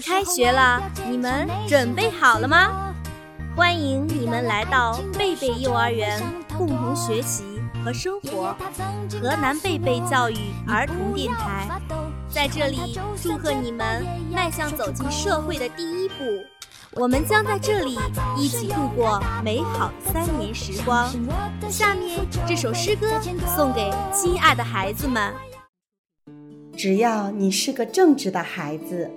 开学了，你们准备好了吗？欢迎你们来到贝贝幼儿园，共同学习和生活。河南贝贝教育儿童电台在这里祝贺你们迈向走进社会的第一步。我们将在这里一起度过美好的三年时光。下面这首诗歌送给亲爱的孩子们。只要你是个正直的孩子，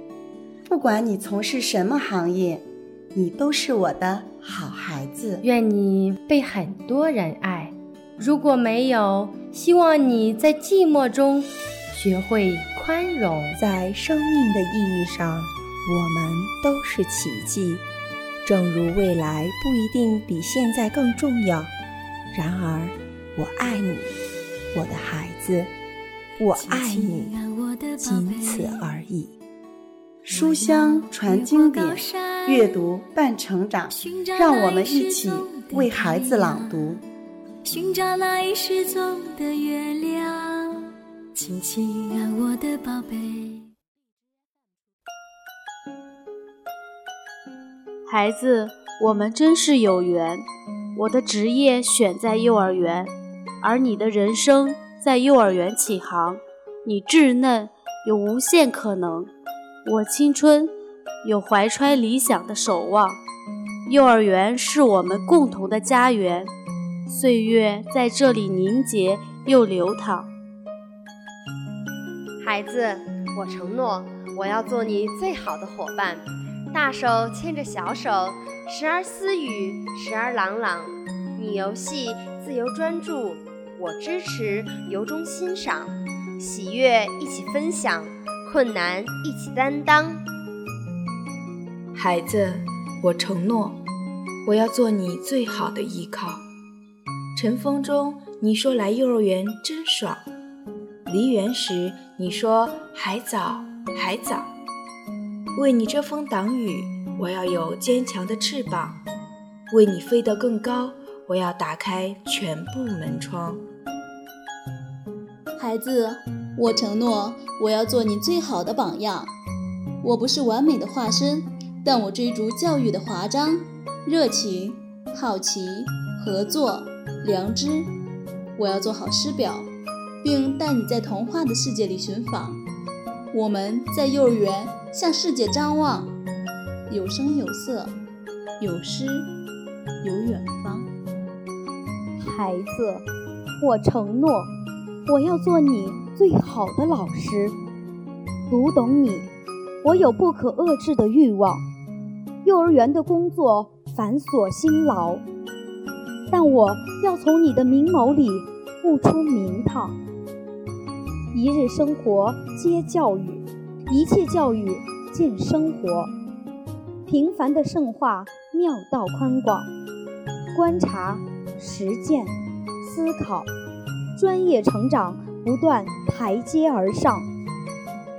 不管你从事什么行业，你都是我的好孩子。愿你被很多人爱。如果没有，希望你在寂寞中学会宽容。在生命的意义上，我们都是奇迹。正如未来不一定比现在更重要，然而，我爱你，我的孩子。我爱你，仅此而已。书香传经典，阅读伴成长。让我们一起为孩子朗读。寻找那已失踪的月亮，亲亲啊，我的宝贝。孩子，我们真是有缘。我的职业选在幼儿园，而你的人生。在幼儿园起航，你稚嫩有无限可能；我青春有怀揣理想的守望。幼儿园是我们共同的家园，岁月在这里凝结又流淌。孩子，我承诺，我要做你最好的伙伴，大手牵着小手，时而私语，时而朗朗。你游戏自由专注。我支持，由衷欣赏，喜悦一起分享，困难一起担当。孩子，我承诺，我要做你最好的依靠。晨风中，你说来幼儿园真爽；离园时，你说还早还早。为你遮风挡雨，我要有坚强的翅膀；为你飞得更高。我要打开全部门窗，孩子，我承诺我要做你最好的榜样。我不是完美的化身，但我追逐教育的华章，热情、好奇、合作、良知。我要做好师表，并带你在童话的世界里寻访。我们在幼儿园向世界张望，有声有色，有诗，有远方。孩子，我承诺，我要做你最好的老师，读懂你。我有不可遏制的欲望。幼儿园的工作繁琐辛劳，但我要从你的明眸里悟出名堂。一日生活皆教育，一切教育见生活。平凡的圣化，妙道宽广，观察。实践、思考、专业成长，不断台阶而上。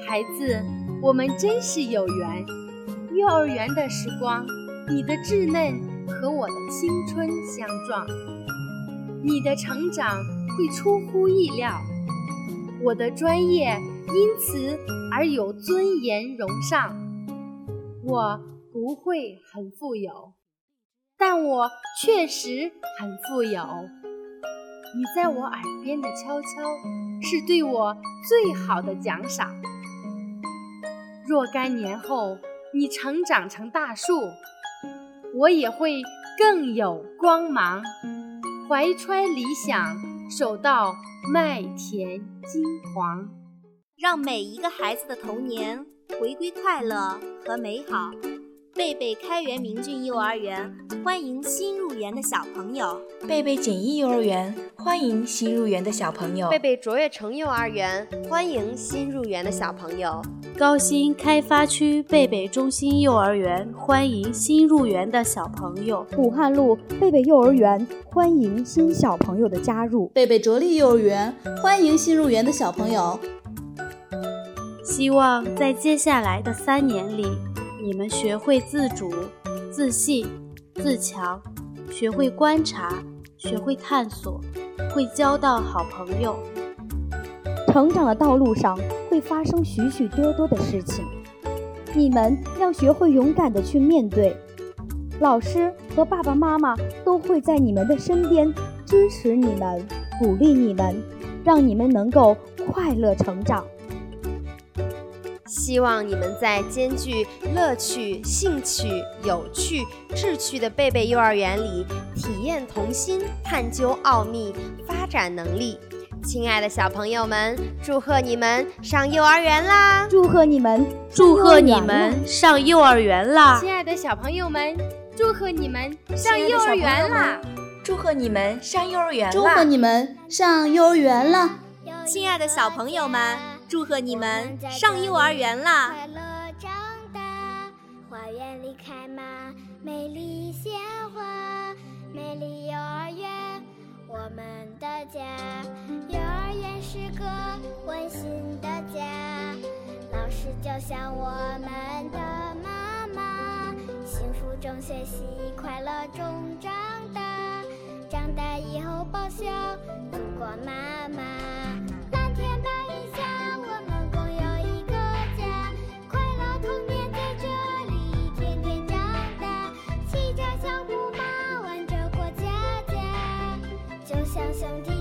孩子，我们真是有缘。幼儿园的时光，你的稚嫩和我的青春相撞，你的成长会出乎意料，我的专业因此而有尊严荣上。我不会很富有。但我确实很富有。你在我耳边的悄悄，是对我最好的奖赏。若干年后，你成长成大树，我也会更有光芒。怀揣理想，守到麦田金黄，让每一个孩子的童年回归快乐和美好。贝贝开元明郡幼儿园欢迎新入园的小朋友。贝贝锦艺幼儿园欢迎新入园的小朋友。贝贝卓越城幼儿园欢迎新入园的小朋友。高新开发区贝贝中心幼儿园欢迎新入园的小朋友。武汉路贝贝幼儿园欢迎新小朋友的加入。贝贝卓立幼儿园欢迎新入园的小朋友。希望在接下来的三年里。你们学会自主、自信、自强，学会观察，学会探索，会交到好朋友。成长的道路上会发生许许多多的事情，你们要学会勇敢的去面对。老师和爸爸妈妈都会在你们的身边，支持你们，鼓励你们，让你们能够快乐成长。希望你们在兼具乐趣、兴趣、有趣、志趣的贝贝幼儿园里，体验童心，探究奥秘，发展能力。亲爱的小朋友们，祝贺你们上幼儿园啦！祝贺你们，祝贺你们上幼儿园啦！亲爱的小朋友们，祝贺你们上幼儿园啦！祝贺你们上幼儿园啦！祝贺你们上幼儿园啦！亲爱的小朋友们，祝贺你们上幼儿园啦！快乐长大，花园里开满美丽鲜花，美丽幼儿园，我们的家。幼儿园是个温馨的家，老师就像我们的妈妈，幸福中学习，快乐中长大，长大以后报效祖国妈妈。想兄弟